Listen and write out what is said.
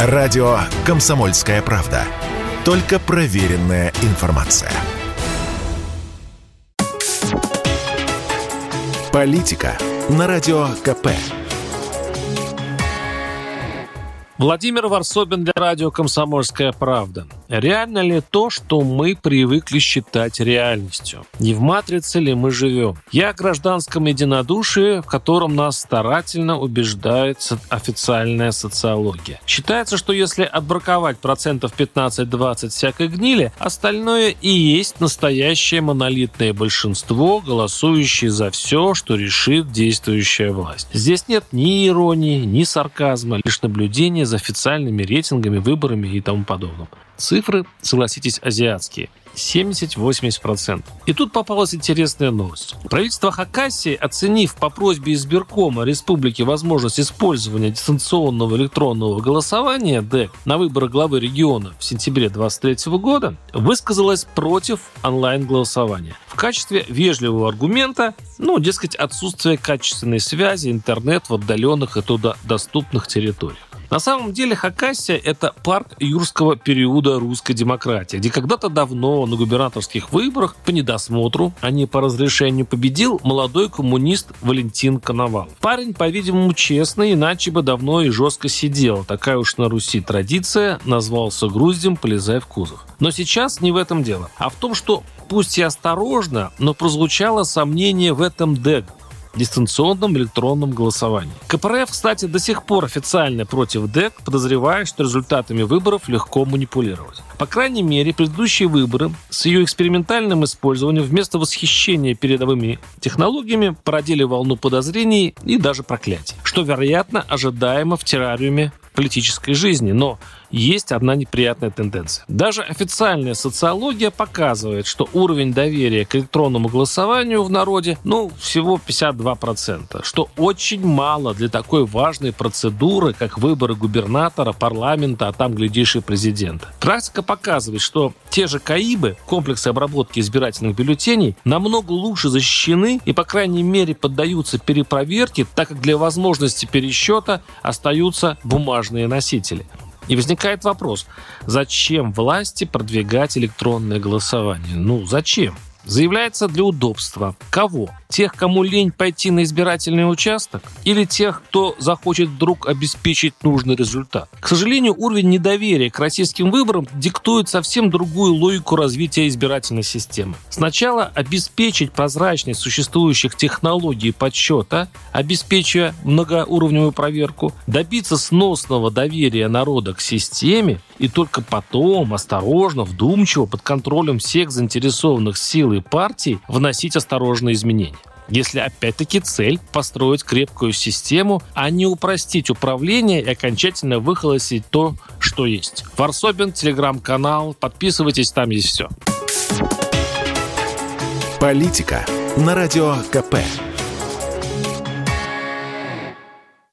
Радио «Комсомольская правда». Только проверенная информация. Политика на Радио КП. Владимир Варсобин для радио «Комсомольская правда». Реально ли то, что мы привыкли считать реальностью? Не в матрице ли мы живем? Я о гражданском единодушии, в котором нас старательно убеждает официальная социология. Считается, что если отбраковать процентов 15-20 всякой гнили, остальное и есть настоящее монолитное большинство, голосующее за все, что решит действующая власть. Здесь нет ни иронии, ни сарказма, лишь наблюдение за официальными рейтингами, выборами и тому подобным. Цифры, согласитесь, азиатские. 70-80%. И тут попалась интересная новость. Правительство Хакасии, оценив по просьбе избиркома республики возможность использования дистанционного электронного голосования ДЭК на выборы главы региона в сентябре 2023 года, высказалось против онлайн-голосования. В качестве вежливого аргумента, ну, дескать, отсутствие качественной связи, интернет в отдаленных и туда доступных территориях. На самом деле Хакасия – это парк юрского периода русской демократии, где когда-то давно на губернаторских выборах по недосмотру, а не по разрешению, победил молодой коммунист Валентин Коновал. Парень, по-видимому, честный, иначе бы давно и жестко сидел. Такая уж на Руси традиция, назвался груздем, полезая в кузов. Но сейчас не в этом дело, а в том, что пусть и осторожно, но прозвучало сомнение в этом ДЭГ, дистанционном электронном голосовании. КПРФ, кстати, до сих пор официально против ДЭК, подозревая, что результатами выборов легко манипулировать. По крайней мере, предыдущие выборы с ее экспериментальным использованием вместо восхищения передовыми технологиями породили волну подозрений и даже проклятий, что, вероятно, ожидаемо в террариуме политической жизни. Но есть одна неприятная тенденция. Даже официальная социология показывает, что уровень доверия к электронному голосованию в народе, ну, всего 52%, что очень мало для такой важной процедуры, как выборы губернатора, парламента, а там, глядишь, и президента. Практика показывает, что те же КАИБы, комплексы обработки избирательных бюллетеней, намного лучше защищены и, по крайней мере, поддаются перепроверке, так как для возможности пересчета остаются бумажные носители. И возникает вопрос, зачем власти продвигать электронное голосование? Ну, зачем? Заявляется для удобства. Кого? Тех, кому лень пойти на избирательный участок? Или тех, кто захочет вдруг обеспечить нужный результат? К сожалению, уровень недоверия к российским выборам диктует совсем другую логику развития избирательной системы. Сначала обеспечить прозрачность существующих технологий подсчета, обеспечивая многоуровневую проверку, добиться сносного доверия народа к системе, и только потом, осторожно, вдумчиво, под контролем всех заинтересованных сил и партий вносить осторожные изменения если опять-таки цель построить крепкую систему, а не упростить управление и окончательно выхолостить то, что есть. Варсобин, телеграм-канал, подписывайтесь, там есть все. Политика на радио КП.